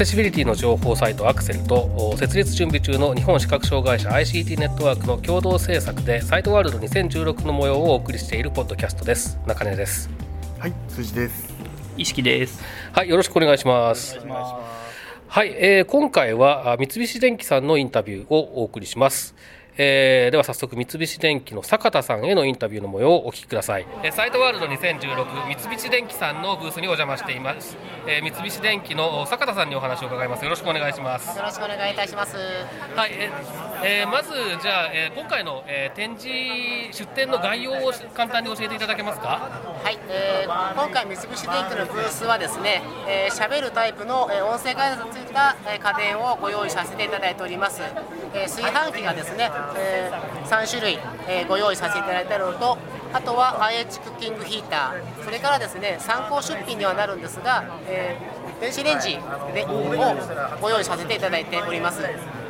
セシビリティの情報サイトアクセルとお設立準備中の日本視覚障害者 ICT ネットワークの共同制作でサイトワールド2016の模様をお送りしているポッドキャストです。中根です。はい辻です。意識です。はいよろしくお願いします。はい、えー今回はあ三菱電機さんのインタビューをお送りしますえーでは早速三菱電機の坂田さんへのインタビューの模様をお聞きください、えーサイトワールド2016三菱電機さんのブースにお邪魔しています、えー三菱電機の坂田さんにお話を伺いますよろしくお願いしますよろしくお願いいたします。はい、ええーまずじゃあ、えー今回の、えー展示出展の概要を簡単に教えていただけますか？はい、えー今回三菱電機のブースはですね、えー、喋るタイプの、えー音声解説がついた、えー家電をご用意させていただいております。えー炊飯器がですね、え3種類、えーご用意させていただいているのと、あとは IH クッキングヒーター、それからですね参考出品にはなるんですが、えー電子レンジでをご用意させていただいております。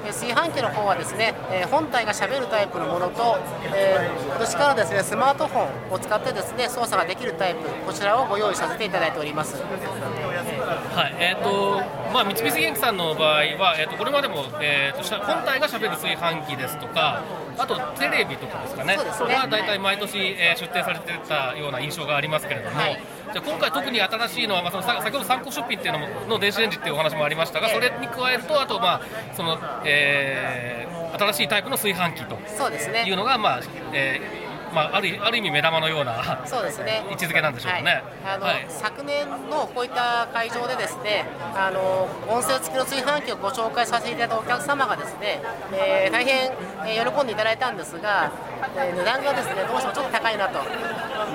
えー炊飯器の方はですね、えー本体がしゃべるタイプのものと、えー今年からですねスマートフォンを使ってですね操作ができるタイプこちらをご用意させていただいております。はい、えっ、と、まあ、三菱電機さんの場合は、えっ、と、これまでも、えっ、と、本体がしゃべる炊飯器ですとか。あと、テレビとかですかね。そねこれは大体毎年、えー出展されてたような印象がありますけれども。はいじゃあ、今回特に新しいのは、まあ、そのさ先ほど参考出品っていうのもの電子レンジっていうお話もありましたが、ええ。それに加えると、あと、まあ、その、えー新しいタイプの炊飯器というのが、まあ、えーまあ、あるある意味目玉のようなそうですね。位置づけなんでしょうかねはいあの、はい昨年のこういった会場でですね、あの音声付きの炊飯器をご紹介させていただいたお客様がですね、えー大変、えー喜んでいただいたんですが、えー値段がですねどうしてもちょっと高いなと。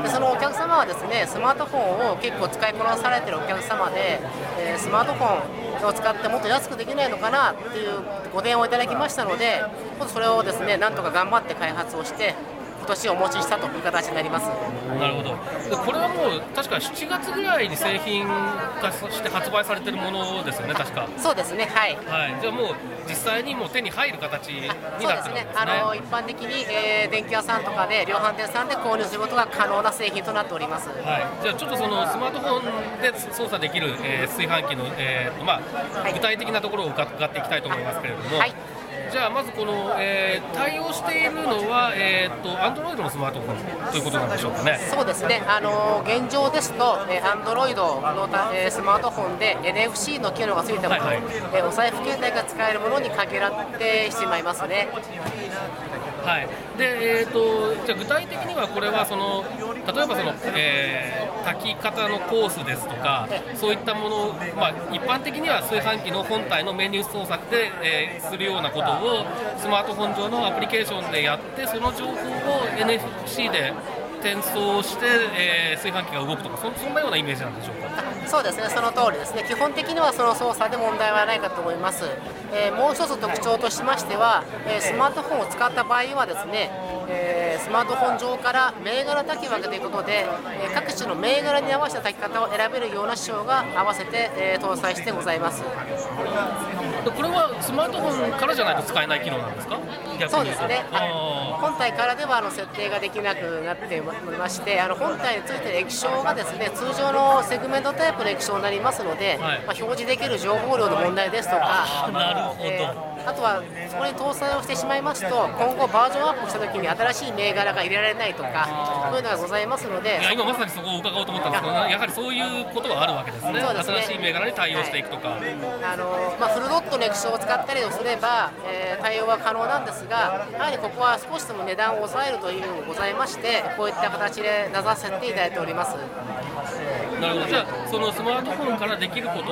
でそのお客様はですねスマートフォンを結構使いこなされているお客様で、えースマートフォンを使ってもっと安くできないのかなっていうご提案をいただきましたので、それをですねなんとか頑張って開発をして今年お持ちしたという形になります。なるほどでこれはもう確か7月ぐらいに製品化して発売されてるものですよね確かそうですね、はい。はいじゃあもう実際にもう手に入る形にそうですねなってるんですね。あの一般的に、えー電気屋さんとかで量販店さんで購入することが可能な製品となっております。はい、じゃあちょっとそのスマートフォンで操作できる、えー炊飯器の、えーとまあはい具体的なところを伺っていきたいと思いますけれども、はいじゃあまずこの、えー対応しているのは、えー、と Android のスマートフォンということなんでしょうかね。そうですね、あの現状ですと、えー、Android のた、えースマートフォンで NFC の機能がついたもの、はいはいえーお財布携帯が使えるものに限られてしまいますね。はい、で、えー、とじゃ具体的にはこれはその例えばその、えー炊き方のコースですとかそういったものを、まあ、一般的には炊飯器の本体のメニュー操作で、えーするようなことをスマートフォン上のアプリケーションでやってその情報を NFC で転送して、えー炊飯器が動くとかそそんなようなイメージなんでしょうか？そうですね、その通りですね、基本的にはその操作で問題はないかと思います。えーもう一つ特徴としましては、えースマートフォンを使った場合はですね、えースマートフォン上から銘柄炊き分けということで、えー各種の銘柄に合わせた炊き方を選べるような仕様が合わせて、えー搭載してございます。でこれはスマートフォンからじゃないと使えない機能なんですか？そうですね、本体からではあの設定ができなくなっておりまして、あの本体についている液晶がですね通常のセグメントタイプの液晶になりますので、はい。まあ、表示できる情報量の問題ですとか、なるほど。えーあとはそこに搭載をしてしまいますと、今後バージョンアップしたときに新しい銘柄が入れられないとか、そういうのがございますのでい、や今まさにそこを伺おうと思ったんですけど、やはりそういうことがあるわけですね、ね。新しい銘柄に対応していくとか、あのまあ、フルドットの液晶を使ったりをすれば、えー対応は可能なんですが、やはりここは少しでも値段を抑えるというのがございまして、こういった形で出させていただいております。なるほど、じゃあ、そのスマートフォンからできること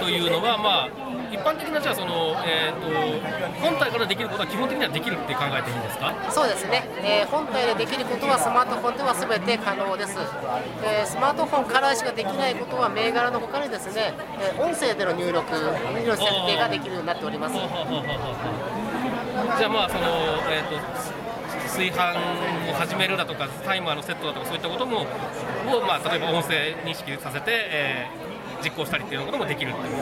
というのは、まあ、一般的なじゃあその、えー、と本体からできることは基本的にはできるって考えていいんですか？そうですね、えー、本体でできることはスマートフォンではすべて可能です、えー、スマートフォンからしかできないことは銘柄のほかにですね、えー、音声での入力の設定ができるようになっております。じゃあまあその、えーと炊飯を始めるだとかタイマーのセットだとかそういったこともを、まあ、例えば音声認識させて、えー実行したりっていうこともできるっていう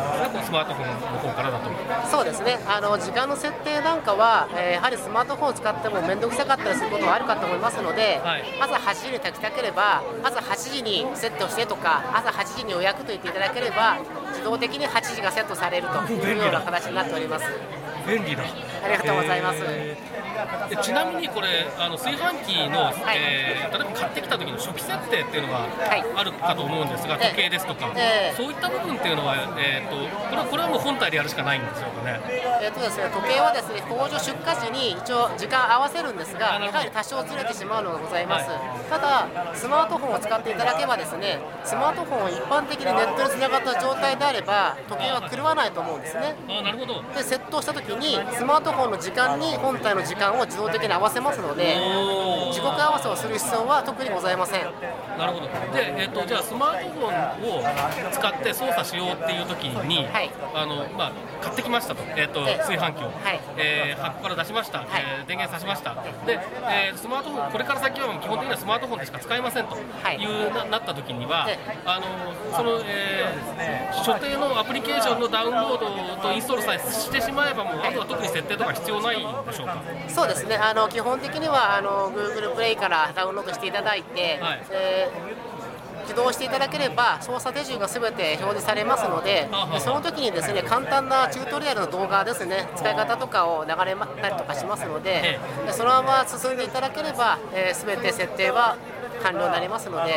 スマートフォンの方からだとそうですね。あの時間の設定なんかは、えー、やはりスマートフォンを使っても面倒くさかったりすることはあるかと思いますので、はい、朝8時に炊きたければ朝8時にセットしてとか朝8時に予約と言っていただければ自動的に8時がセットされるというような形になっております便利だ。ありがとうございます、えーちなみにこれあの炊飯器の、はい、えー、例えば買ってきた時の初期設定っていうのがあるかと思うんですが、はい、時計ですとか、えー、そういった部分っていうのは、えーと、これはこれはもう本体でやるしかないんですよね。えーとですね時計はですね工場出荷時に一応時間合わせるんですがやはり多少ずれてしまうのがございます、はい、ただスマートフォンを使っていただけばですねスマートフォンを一般的にネットにつながった状態であれば時計は狂わないと思うんですね。あなるほど。でセットした時にスマートフォンの時間に本体の時間を自動的に合わせますので時刻合わせをする必要は特にございませんなるほど。で、えーと、じゃあスマートフォンを使って操作しようっていう時に、はい、あのまあ、買ってきましたと,、えーと、炊飯器を、はい、えー、箱から出しました、はい、えー、電源さしました。で、えー、スマートフォンこれから先は基本的にはスマートフォンでしか使えませんと。い。う、ななった時にはあのその、えー、所定のアプリケーションのダウンロードとインストールさえしてしまえばもうあとは特に設定とか必要ないんでしょうか？そうですね。あの基本的にはあの Google プレイからダウンロードしていただいて、はい、えー、起動していただければ操作手順がすべて表示されますのでその時にですね簡単なチュートリアルの動画ですね使い方とかを流れたりとかしますのでそのまま進んでいただければすべ、えー、て設定は完了になりますので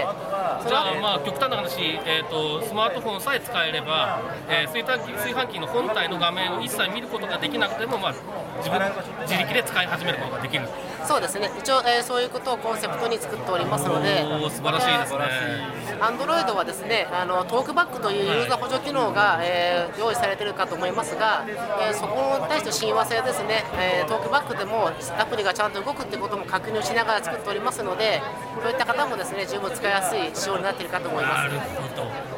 じゃあまあ極端な話、えーと、スマートフォンさえ使えれば、えー、炊飯器炊飯器の本体の画面を一切見ることができなくても、まあ、自分自力で使い始めることができる。そうですね。一応、えー、そういうことをコンセプトに作っておりますので。素晴らしいですね。アンドロイドはですねあのトークバックというユーザー補助機能が、えー、用意されているかと思いますが、えー、そこに対して親和性ですね、えー、トークバックでもアプリがちゃんと動くってことも確認しながら作っておりますのでそういった方もですね十分使いやすい仕様になっているかと思います。なるほど。で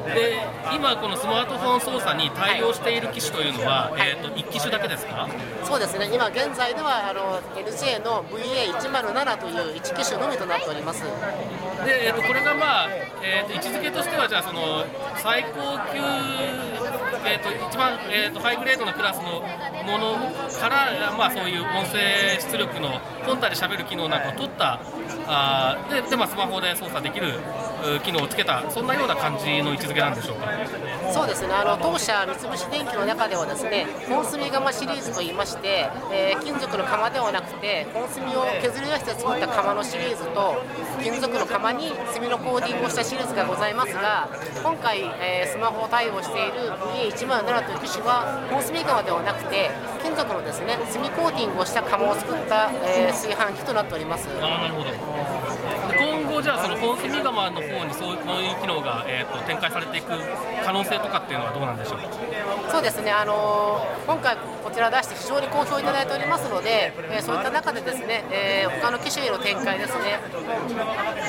今このスマートフォン操作に対応している機種というのは、はい、えーと、1機種だけですか？そうですね。今現在ではあの LJ の VA107 という1機種のみとなっております。で、えーと、これがまあ、えーと、位置づけとしてはじゃあその最高級えーと、一番、えーと、ハイグレードのクラスのものから、まあ、そういう音声出力の本体で喋る機能なんかを取ったあでで、まあ、スマホで操作できる機能をつけたそんなような感じの位置づけなんでしょうか？そうですね。あの当社三菱電機の中ではですね本炭窯シリーズといいまして、えー、金属の窯ではなくて本炭を削り出して作った窯のシリーズと金属の窯に炭のコーティングをしたシリーズがございますが今回、えー、スマホを対応している VA107 という機種は本炭窯ではなくて金属のですね炭コーティングをした窯を作った、えー、炊飯器となっております。あなるほど。今後じゃあその本炭窯の方にそういう機能が、えーと、展開されていく可能性とかっていうのはどうなんでしょう？かそうですね、あのー、今回こちら出して非常に好評いただいておりますので、えー、そういった中でですね、えー、他の機種への展開ですね。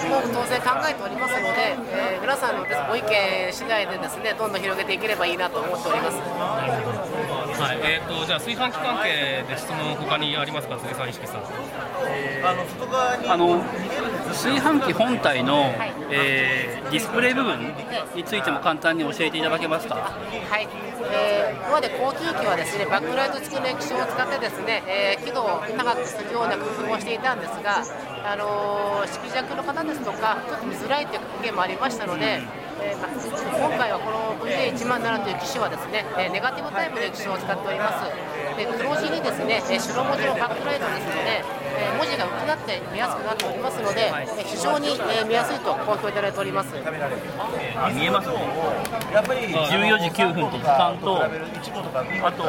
も当然考えておりますので、えー、皆さんのご意見次第でですねどんどん広げていければいいなと思っております。はい。えーと、じゃあ炊飯器関係で質問他にありますか？炊飯意識さん。あの炊飯器本体の、はい、えー、ディスプレイ部分についても簡単に教えていただけますか？はい、えー、今まで高級機はですねバックライト付きの液晶を使ってですね、えー、輝度を高くするような工夫をしていたんですが、あのー、色弱の方ですとかちょっと見づらいという意見もありましたので。えー、今回はこの VA107 という機種はですね、えネガティブタイプの液晶を使っております。で黒字にですね、え白文字のバックライトですので、え文字が浮きなって見やすくなっておりますので、え非常に、え見やすいと好評いただいております。見えますね14時9分と時間とあと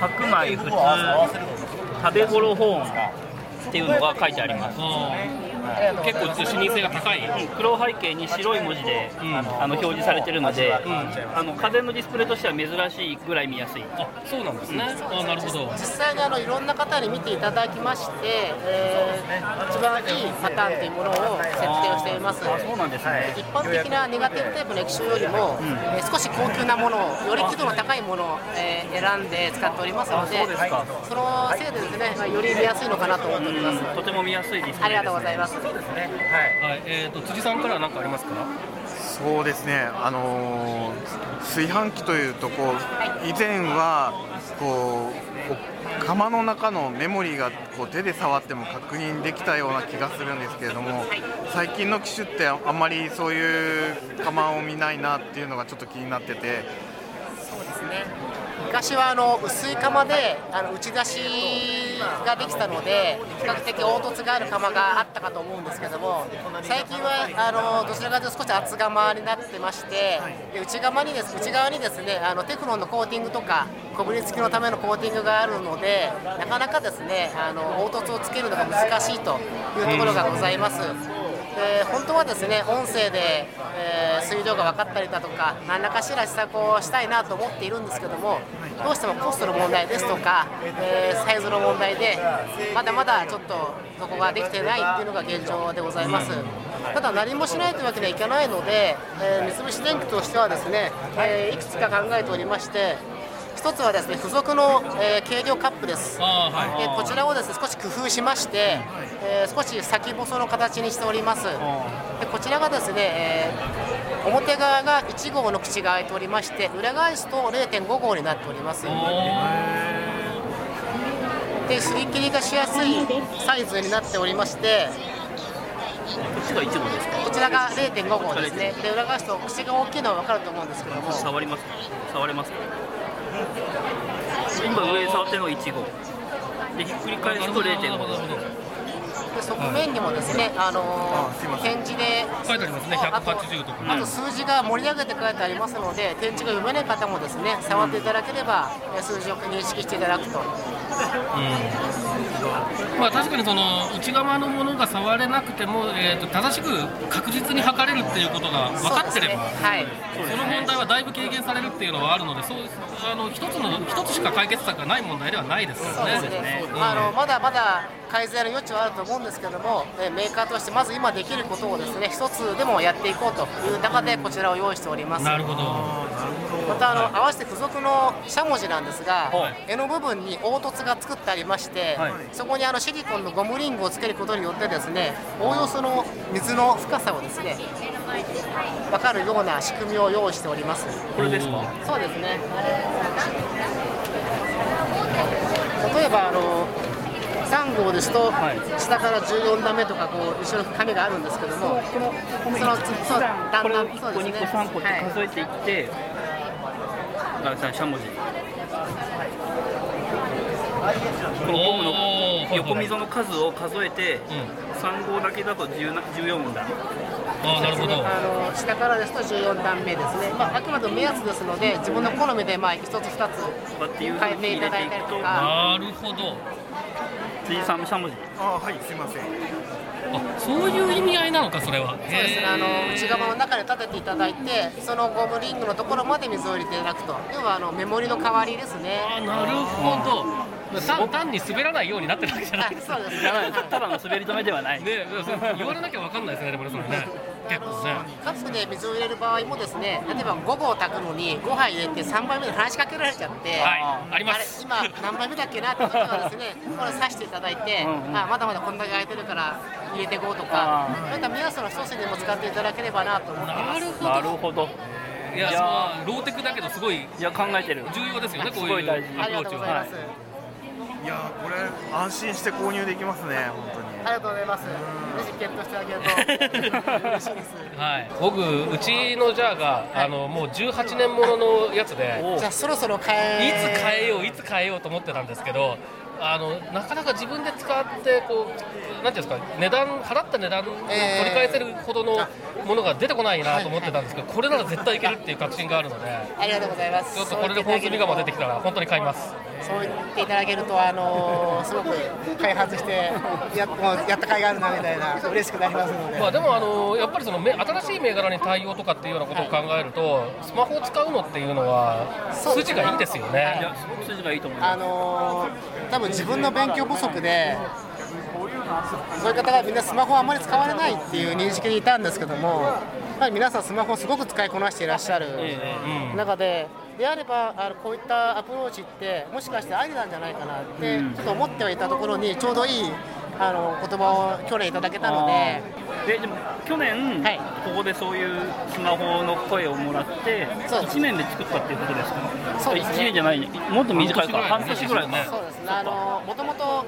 白米普通食べ頃ホーンっていうのが書いてあります結構視認性が高い黒背景に白い文字で、んあの表示されてるので、あの家電のディスプレイとしては珍しいぐらい見やすい。あそうなんですね、あなるほど実際にあのいろんな方に見ていただきまして、えー一番いいパターンというものを設定をしています。あそうなんですね。一般的なネガティブタイプの液晶よりも、えー少し高級なものをより輝度の高いものを、えー選んで使っておりますのであそうですか。そのせいでですね、まあより見やすいのかなと思っております、とても見やすいディスプレイです、ね。ありがとうございますはい。えー、と辻さんからは何かありますか？そうですね、あのー炊飯器というとこう以前はこうお釜の中のメモリーがこう手で触っても確認できたような気がするんですけれども最近の機種ってあんまりそういう釜を見ないなっていうのがちょっと気になっててそうですね昔はあの薄い釜であの打ち出しができたので比較的凹凸がある釜があったかと思うんですけども最近はあのどちらかというと少し厚釜になってましてで内釜にです内側にですねあのテフロンのコーティングとかこぶりつきのためのコーティングがあるのでなかなかですねあの凹凸をつけるのが難しいというところがございます。で本当はですね音声で、えー水量が分かったりだとか何らかしら施策をしたいなと思っているんですけどもどうしてもコストの問題ですとか、えーサイズの問題でまだまだちょっとそこができてないっていうのが現状でございます。ただ何もしないというわけにはいかないので、えー三菱電機としてはですね、えいくつか考えておりまして一つはですね付属の、えー軽量カップですはいでこちらをですね少し工夫しまして、えー少し先細の形にしております。でこちらがですね、えー表側が1号の口が開いておりまして裏返すと0.5号になっております。で擦り切りがしやすいサイズになっておりましてこっちが1号ですか？こちらが0.5号ですねで裏返すと口が大きいのは分かると思うんですけども触りますか？触れますか？今上触ってるのが1号。でひっくり返すと0.5号。で側面にもですね、あのー展示で書いてありますね。あと180とかあと数字が盛り上げて書いてありますので展示が読めない方もですね触っていただければえー数字を認識していただくとまあ、確かにその内側のものが触れなくても、えー、と正しく確実に測れるっていうことが分かってれば、そねはいその問題はだいぶ軽減されるっていうのはあるので、そうあの一つの一つしか解決策がない問題ではないですからね。そうですね、うんあのまだまだ改善の余地はあると思うんですけども、えーメーカーとしてまず今できることをですね一つでもやっていこうという中でこちらを用意しております。なるほど。またあの合わせて付属のしゃもじなんですが、はい。柄の部分に凹凸が作ってありまして、はい。そこにあのシリコンのゴムリングをつけることによってですねおおよその水の深さをですね分かるような仕組みを用意しております。これですか？そうですね。例えばあの3号ですと、はい。下から14段目とかこう後ろに紙があるんですけどもそのそうだんこれをだん1個2そうですね。個3個ってはい数えていって、あさしゃもじ。このゴムの横溝の数を数えて、うん3号だけだと10な14だ。あーなるほど。あの下からですと14段目ですね、まあ、あくまでも目安ですので、自分の好みでまあ1つ、2つ変えていただいたりとか、なるほど。辻さんのしゃもじ。あはいすいませんあそういう意味合いなのかそれは。そうですねあの内側の中で立てていただいて、そのゴムリングのところまで水を入れていただくと、要はあのメモリの代わりですね。あなるほど。単単に滑らないようになってるわけじゃなはいい、ですそうですじゃないただの滑り止めではない。ね、言われなきゃわかんないですね、でもね、それね。結構ね。カップで水を入れる場合もですね、例えば5合炊くのに5杯入れて3杯目で話しかけられちゃって、はい、ありまあれす。今何杯目だっけなって時はですね、これ刺していただいて、うんうんあまだまだこんだけ空いてるから入れていこうとか、あそういった目安の一つにも使っていただければなと思っています。なるほど。いや、いやそのローテクだけど、すごいいや考えてる。重要ですよね、こういうアプローチは。いやこれ安心して購入できますね本当に。ありがとうございます。ぜひゲットしてあげると。嬉しいです。はい、僕、うちのジャーが、あのもう18年もののやつで、おじゃあそろそろ変いえつ変えよう、いつ変えようと思ってたんですけど、あのなかなか自分で使ってこう、なんていうんですか、値段、払った値段を取り返せるほどのものが出てこないなと思ってたんですけど、これなら絶対いけるっていう確信があるので、ありがとうございます。ちょっとこれで本積みがも出てきたら、本当に買います。そそう言っていただけると、あのすごく開発してやもうやった甲斐があるなみたいな嬉しくなりますので、まあ、でもあのやっぱりそのめ新しい銘柄に対応とかっていうようなことを考えると、スマホを使うのっていうのは筋がいいですよいね。やすごく筋がいいと思いまあの多分自分の勉強不足でそういう方がみんなスマホをあまり使われないっていう認識でいたんですけども、やはり皆さんスマホをすごく使いこなしていらっしゃる中で、であればあのこういったアプローチってもしかしてありなんじゃないかなってうん。ちょっと思ってはいたところにちょうどいいあの言葉を去年いただけたので。ででも去年、はい。ここでそういうスマホの声をもらってそうです。1年で作ったっていうことですか？そうですね。1年じゃないもっと短いか。半半年ぐらい年ぐらいか。そうですね、あのもともと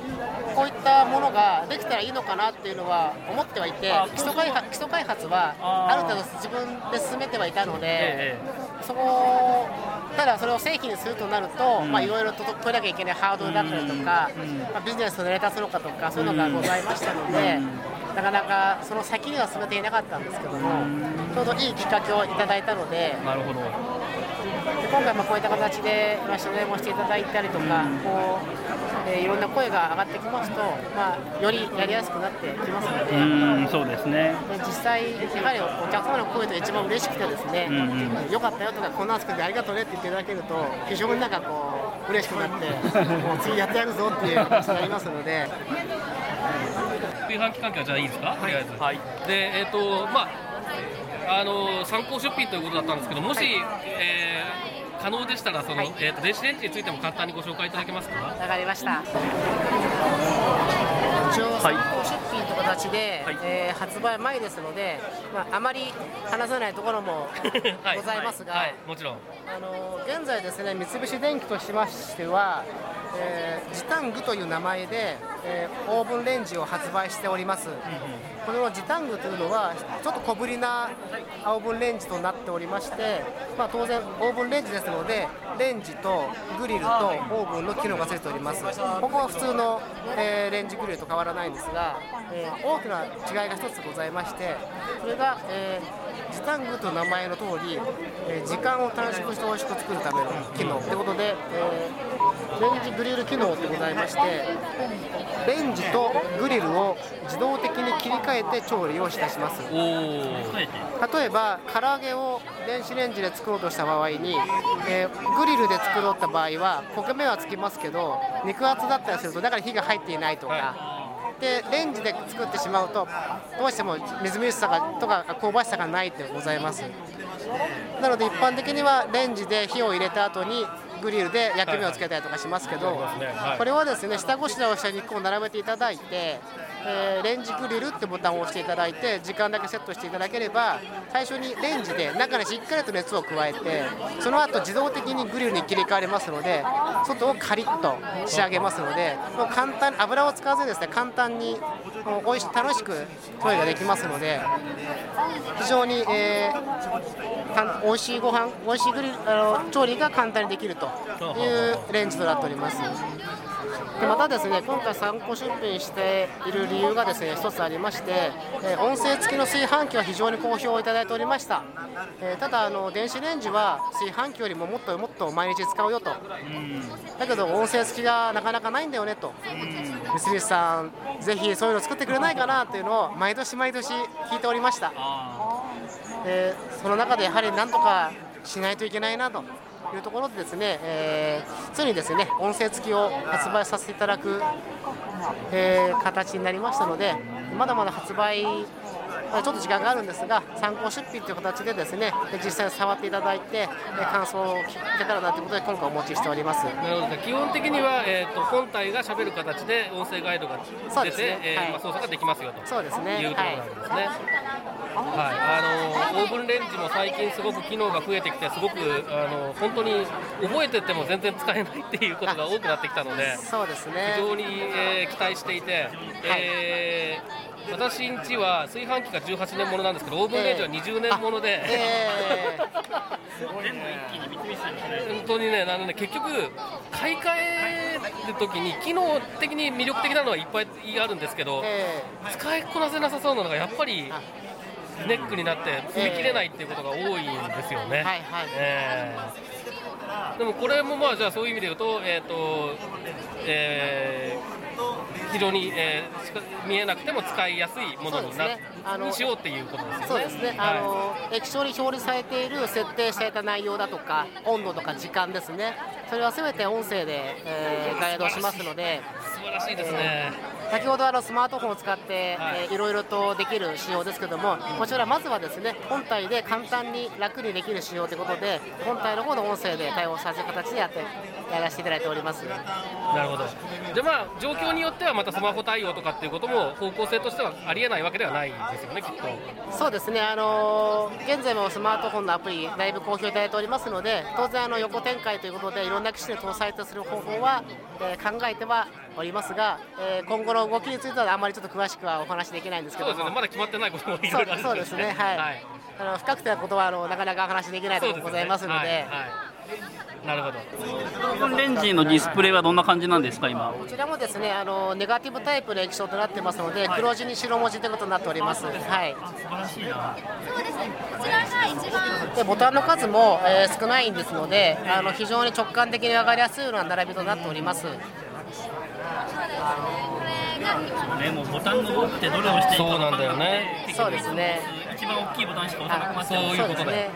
こういったものができたらいいのかなっていうのは思ってはいてあ、基礎開発基礎開発はある程度自分で進めてはいたので、えそこただそれを正規にするとなると、うんまあいろいろと取らなきゃいけないハードルだったりとか、うんまあ、ビジネスの成り立つのかとかそういうのがございましたので、なかなかその先には進めていなかったんですけども、ちょうどいいきっかけをいただいたので。なるほど。で今回もこういった形でまあ取材もしていただいたりとか、こうえーいろんな声が上がってきますと、まあ、よりやりやすくなってきますので、えうんそうですね。で実際、やはりお客様の声と一番嬉しくてですね、うんうん。よかったよとか、こんなん作ってありがとうねって言っていただけると、非常になんかこう、嬉しくなって、もう次やってやるぞっていう話になりますので、炊飯器関係はじゃあいいですか、とりあえず。はい。で、えっ、と、まあ、あの参考出品ということだったんですけど、もし、えー可能でしたら、その、はいえっ、と、電子レンジについても簡単にご紹介いただけますか？わかりました。一応、参考出品という形で、はいえー発売前ですので、まあ、あまり話さないところもは いございますが、はい、はいもちろん。あの現在ですね三菱電機としましては、えージタングという名前で、えーオーブンレンジを発売しております、このジタングというのはちょっと小ぶりなオーブンレンジとなっておりまして、まあ、当然オーブンレンジですのでレンジとグリルとオーブンの機能がついております。ここは普通の、えーレンジグリルと変わらないんですが、え大きな違いが一つございましてそれが、えー時短具という名前の通り、えー時間を短縮して美味しく作るための機能ということで、えーレンジグリル機能ってございましてレンジとグリルを自動的に切り替えて調理をいたします。例えば唐揚げを電子レンジで作ろうとした場合に、えーグリルで作ろうった場合は焦げ目はつきますけど肉厚だったりするとだから火が入っていないとか、はでレンジで作ってしまうとどうしてもみずみずしさがとか香ばしさがないってございます。なので一般的にはレンジで火を入れた後にグリルで焼き目をつけたりとかしますけど、これはですね下ごしらえをした肉を並べていただいて、えーレンジグリルってボタンを押していただいて時間だけセットしていただければ最初にレンジで中にしっかりと熱を加えてその後自動的にグリルに切り替わりますので外をカリッと仕上げますのでもう簡単油を使わずにですね簡単に美味し楽しく調理ができますので非常に、えー、美味しいご飯美味しいグリルあの調理が簡単にできるというレンジとなっております。でまたですね今回参考出品している理由がですね一つありまして、えー音声付きの炊飯器は非常に好評をいただいておりました、えーただあの電子レンジは炊飯器よりももっともっと毎日使うよと。だけど音声付きがなかなかないんだよねと。三菱さんぜひそういうの作ってくれないかなというのを毎年毎年聞いておりました。えー。その中でやはりなんとかしないといけないなというところでですね、えーついにですね音声付きを発売させていただく、えー形になりましたのでまだまだ発売ちょっと時間があるんですが参考出品という形でですね実際に触っていただいてえー感想を聞けたらなということで今回お持ちしております。なるほど。ね基本的には、えー、と本体が喋る形で音声ガイドが出て、ね。はいえーまあ、操作ができますよと。そうですね。いうところなんですね。はい、あのオーブンレンジも最近すごく機能が増えてきてすごくあの本当に覚えてても全然使えないっていうことが多くなってきたのでそうですね。非常に、えー期待していて、えー私んちは炊飯器が18年ものなんですけどオーブンレンジは20年もので、え全部一気に三菱さんにそれ本当にね、あのね結局、買い替えるときに、機能的に魅力的なのはいっぱいあるんですけどー、え。使いこなせなさそうなのがやっぱりネックになって踏み切れないっていうことが多いんですよね。ーはいはい。え。でもこれもまあじゃあそういう意味で言うと,、えーとえー、非常に、えー、見えなくても使いやすいものにな、ね、にしようっていうことですよね。そうですね、はい、あの液晶に表示されている設定された内容だとか温度とか時間ですね。それはすべて音声で、えー、ガイドしますので素晴らしいですね。えー先ほどあのスマートフォンを使って、はいえー、いろいろとできる仕様ですけども、こちらまずはですね本体で簡単に楽にできる仕様ということで、本体の方の音声で対応させる形でやってやらせていただいております。なるほど。でまあ状況によってはまたスマホ対応とかっていうことも方向性としてはありえないわけではないですよねきっと。そうですね。あのー、現在もスマートフォンのアプリだいぶ好評いただいておりますので、当然あの横展開ということでいろんな機種で搭載とする方法は、えー、考えてはおりますが、えー、今後の動きについてはあんまりちょっと詳しくはお話しできないんですけどそうですねまだ決まってないこともいろいろあるそうですねはい、はい、あの不確定なことはあのなかなかお話しできないところございますので、ねはいなるほど。オーブンレンジのディスプレイはどんな感じなんですか今？こちらもですね、あのネガティブタイプの液晶となってますので、黒字に白文字ということになっております。はい。素晴らしいな。そうですね。こちらが一番。でボタンの数も、えー、少ないんですので、あの非常に直感的に分かりやすいような並びとなっております。ね、もうボタンの奥ってどれをしていいかそうなんだよね。そうですね。一番大きいボタンしか押さなくなっそういうことだよ。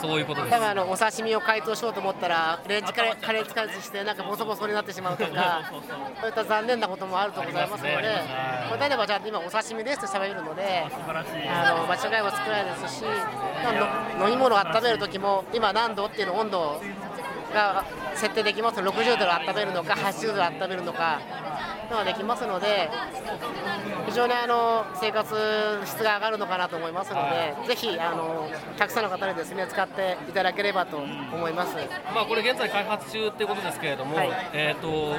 そういうことです。多分あのお刺身を解凍しようと思ったらレンジカレーカレー使わずしてなんかボソボソになってしまうとか、そういった残念なこともあるとございますので、これ例えばじゃあ今お刺身ですと喋るので、あの間違いも少ないですし、飲み物を温める時も今何度っていうの温度が設定できます60度で温めるのか80度で温めるのかのができますので非常にあの生活質が上がるのかなと思いますので、ぜひあのたくさんの方にですね使っていただければと思います。まあこれ現在開発中っていうことですけれども、はい、えっ、ー、と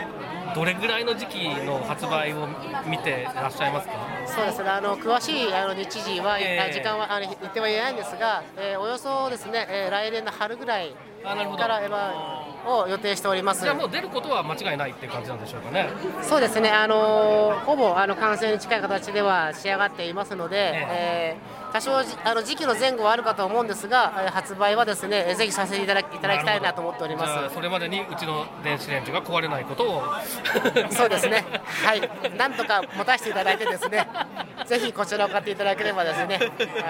どれぐらいの時期の発売を見ていらっしゃいますか？そうですね。あの詳しいあの日時は、えー、時間はあの言っては言えないんですが、えー、およそですね、えー、来年の春ぐらいから、まあ、を予定しております。じゃもう出ることは間違いないっていう感じなんでしょうかね。そうですね。あのほぼあの完成に近い形では仕上がっていますので、えー多少あの時期の前後はあるかと思うんですが、発売はですねぜひさせていただきいただきたいなと思っております。それまでにうちの電子レンジが壊れないことを。そうですね。はい。なんとか持たせていただいてですねぜひこちらを買っていただければですね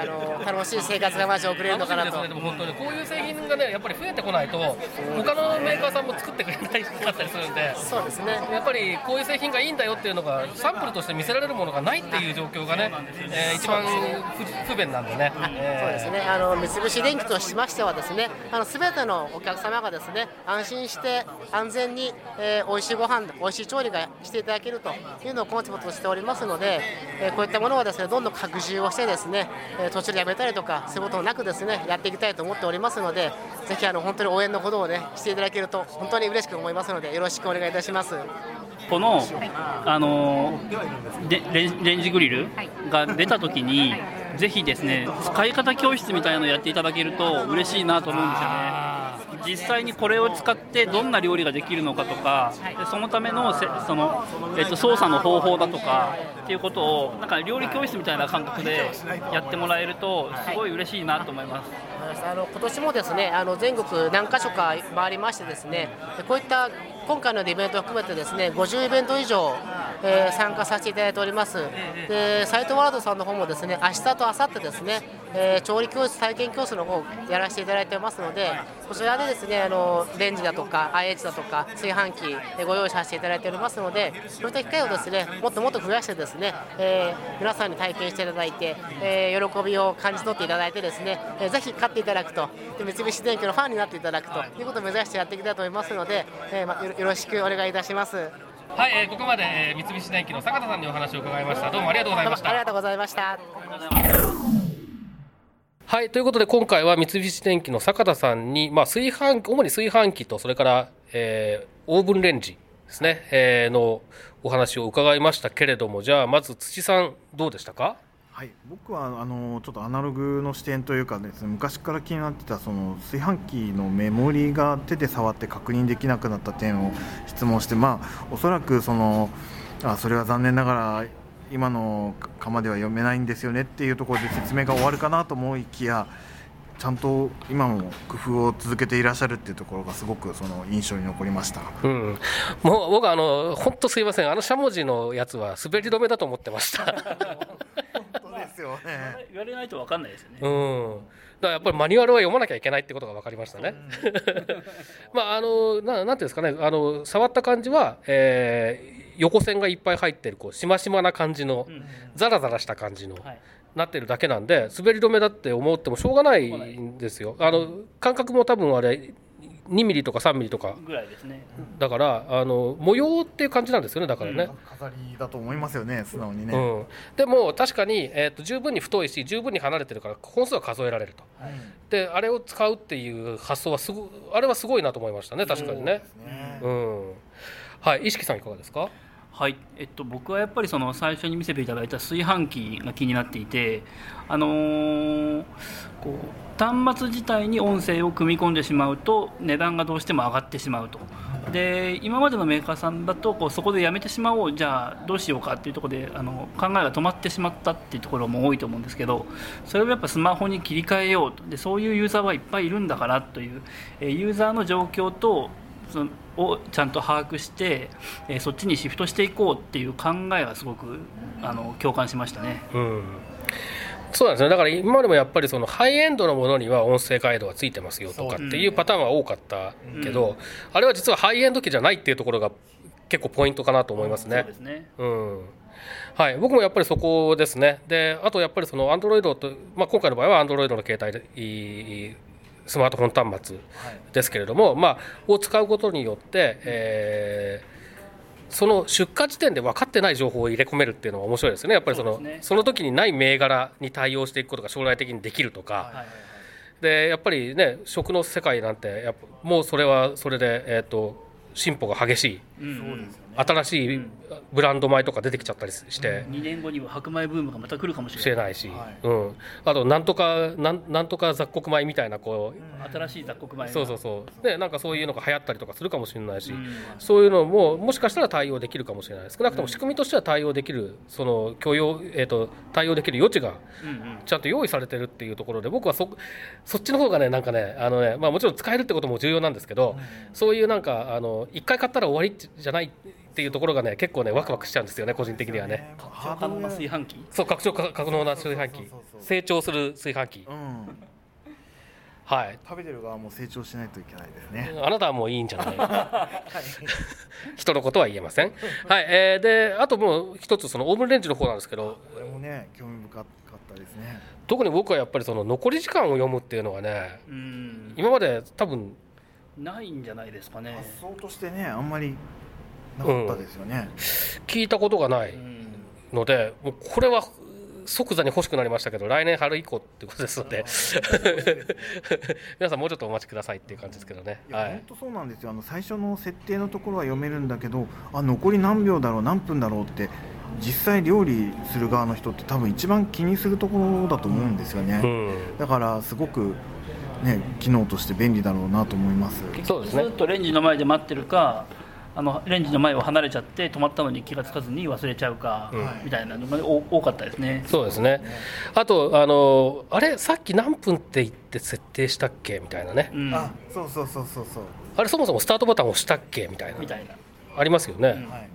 あの楽しい生活がまじ送れるのかなと、ね、でも本当にこういう製品がねやっぱり増えてこないと他のメーカーさんも作ってくれないかったりするんでそうですね。やっぱりこういう製品がいいんだよっていうのがサンプルとして見せられるものがないっていう状況がね、えー、一番不便なんでね。そうですね。あの三菱電機としましてはですねあの全てのお客様がですね安心して安全に、えー、美味しいご飯美味しい調理がしていただけるというのをコンセプトとしておりますので、えー、こういったものはですねどんどん拡充をしてですね、えー、途中でやめたりとかそういうことなくですねやっていきたいと思っておりますのでぜひあの本当に応援のほどをねしていただけると本当に嬉しく思いますのでよろしくお願いいたします。この、あのでレンジグリルが出た時に、ぜひですね使い方教室みたいなのをやっていただけると嬉しいなと思うんですよね。実際にこれを使ってどんな料理ができるのかとか、でそのためのせその、えっと、操作の方法だとかっていうことをなんか料理教室みたいな感覚でやってもらえるとすごい嬉しいなと思います。あの今年もですねあの全国何か所か回りましてですねこういった今回のイベントを含めてですね50イベント以上、えー、参加させていただいております。でサイトワールドさんの方もですね明日と明後日ですね、えー、調理教室体験教室の方やらせていただいてますのでこちらでですねあのレンジだとか IH だとか炊飯器ご用意させていただいておりますのでそういった機会をですねもっともっと増やしてですね、えー、皆さんに体験していただいて、え喜びを感じ取っていただいてですね、えー、ぜひ買っていただくとで三菱電機のファンになっていただくということを目指してやっていきたいと思いますので、えーまあよろしくお願いいたします。はい、えー、ここまで、えー、三菱電機の坂田さんにお話を伺いました。どうもありがとうございました。ありがとうございました。はい、ということで今回は三菱電機の坂田さんに、まあ、炊飯主に炊飯器とそれから、えー、オーブンレンジですね、えー、のお話を伺いましたけれどもじゃあまず土さんどうでしたか？はい、僕はあのちょっとアナログの視点というかですね昔から気になってたその炊飯器のメモリが手で触って確認できなくなった点を質問してまあおそらくそのあそれは残念ながら今の釜では読めないんですよねっていうところで説明が終わるかなと思いきやちゃんと今も工夫を続けていらっしゃるっていうところがすごくその印象に残りました、うん、もう僕あの本当すいません。あのしゃもじのやつは滑り止めだと思ってました。よね。言われないと分かんないですよね、うん。だからやっぱりマニュアルは読まなきゃいけないってことが分かりましたね。まああのななんていうんですかね。あの触った感じは、えー、横線がいっぱい入ってるこうしましまな感じの、ザラザラした感じの、はい、なってるだけなんで滑り止めだって思ってもしょうがないんですよ。あの感覚も多分あれ2ミリとか3ミリとか。ぐらいですね。だからあの模様っていう感じなんですよねだからね、うん、飾りだと思いますよね素直にね、うん、でも確かに、えーと、十分に太いし十分に離れてるから本数は数えられると、はい、であれを使うっていう発想はすごあれはすごいなと思いましたね確かにね、ね、うん。はい意識さんいかがですか？はい、えっと、僕はやっぱりその最初に見せていただいた炊飯器が気になっていて、あのー、こう端末自体に音声を組み込んでしまうと値段がどうしても上がってしまうと。で今までのメーカーさんだとこうそこでやめてしまおうじゃあどうしようかっていうところであの考えが止まってしまったっていうところも多いと思うんですけどそれをやっぱスマホに切り替えようと。でそういうユーザーはいっぱいいるんだからという、ユーザーの状況とそのをちゃんと把握して、えー、そっちにシフトしていこうっていう考えはすごくあの共感しましたね。うん。そうなんですねだから今までもやっぱりそのハイエンドのものには音声ガイドがついてますよとかっていうパターンは多かったけど、うん、あれは実はハイエンド機じゃないっていうところが結構ポイントかなと思いますね。うん、はい、僕もやっぱりそこですね。で、あとやっぱりそのアンドロイドと、まあ、今回の場合はアンドロイドの携帯でスマートフォン端末ですけれども、はい、まあ、を使うことによって、えー、その出荷時点で分かってない情報を入れ込めるっていうのは面白いですよね。やっぱりそのそ、ね,、の時にない銘柄に対応していくことが将来的にできるとか、はい、でやっぱりね食の世界なんてやっぱもうそれはそれで、えーと進歩が激しい、うん、新しいブランド米とか出てきちゃったりして、うん、2年後には白米ブームがまた来るかもしれない。し、はい、うん、あとなんとかなんなんとか雑穀米みたいなこう、新しい雑穀米そうそうそう。でなんかそういうのが流行ったりとかするかもしれないし、うん、そういうのももしかしたら対応できるかもしれない。少なくとも仕組みとしては対応できるその許容、えーと、対応できる余地がちゃんと用意されてるっていうところで僕はそそっちの方がねなんかねあのね、まあ、もちろん使えるってことも重要なんですけど、そういうなんかあの一回買ったら終わりじゃないっていうところがね結構ねワクワクしちゃうんですよね個人的にはね。拡張可能な炊飯器？そう拡張可能な炊飯器。成長する炊飯器、うん、はい。食べてる側も成長しないといけないですね。あなたはもういいんじゃない？人のことは言えません。はい、えー、であともう一つそのオーブンレンジの方なんですけどこれもね興味深かったですね。特に僕はやっぱりその残り時間を読むっていうのはね今まで多分ないんじゃないですかね。発想としてねあんまりなかったですよね、うん、聞いたことがないので、もうこれは即座に欲しくなりましたけど来年春以降っていうことですので。皆さんもうちょっとお待ちくださいっていう感じですけどね。はい、本当そうなんですよ。あの最初の設定のところは読めるんだけどあ残り何秒だろう何分だろうって実際料理する側の人って多分一番気にするところだと思うんですよね、うん、だからすごくね機能として便利だろうなと思います。そうですね。ずっとレンジの前で待ってるかあのレンジの前を離れちゃって止まったのに気が付かずに忘れちゃうか、みたいなのが多かったですね。そうですね。あとあのあれさっき何分って言って設定したっけ？みたいなね。うん、あそうそうそうそうそう。あれそもそもスタートボタンを押したっけ？みたいな。みたいな。ありますよね。うんはい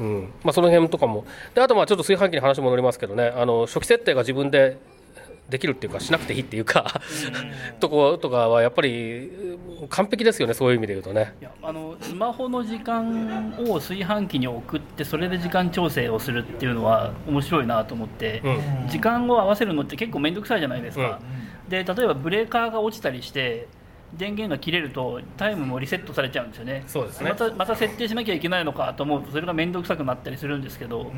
うんまあ、その辺とかもであとまあちょっと炊飯器に話戻りますけどねあの初期設定が自分でできるっていうかしなくていいっていうかとことかはやっぱり完璧ですよねそういう意味で言うとね。いやあのスマホの時間を炊飯器に送ってそれで時間調整をするっていうのは面白いなと思って、うん、時間を合わせるのって結構面倒くさいじゃないですか、うん、で例えばブレーカーが落ちたりして電源が切れるとタイムもリセットされちゃうんですよね。そうですね。またまた設定しなきゃいけないのかと思うとそれが面倒くさくなったりするんですけど、うん、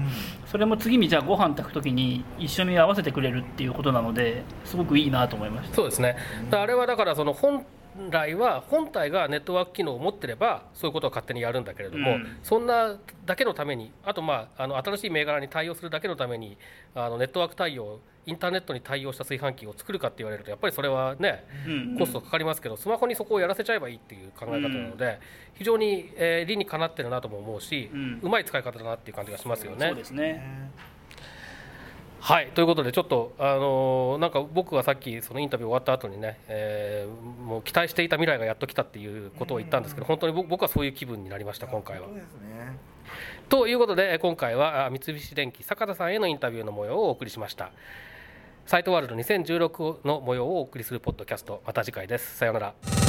それも次にじゃあご飯炊く時に一緒に合わせてくれるっていうことなのですごくいいなと思いました。そうですね。あれはだからその本来は本体がネットワーク機能を持ってればそういうことを勝手にやるんだけれども、うん、そんなだけのためにあと、まあ、あの新しい銘柄に対応するだけのためにあのネットワーク対応インターネットに対応した炊飯器を作るかって言われるとやっぱりそれはね、コストかかりますけどスマホにそこをやらせちゃえばいいっていう考え方なので、非常に、えー、理にかなってるなとも思うし、うまい使い方だなっていう感じがしますよね。そうですねはいということでちょっとあのー、なんか僕はさっきそのインタビュー終わった後にね、えー、もう期待していた未来がやっと来たっていうことを言ったんですけど本当に僕はそういう気分になりました今回は。ということで今回は三菱電機坂田さんへのインタビューの模様をお送りしました。サイトワールド2016の模様をお送りするポッドキャストまた次回です。さようなら。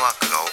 ワークが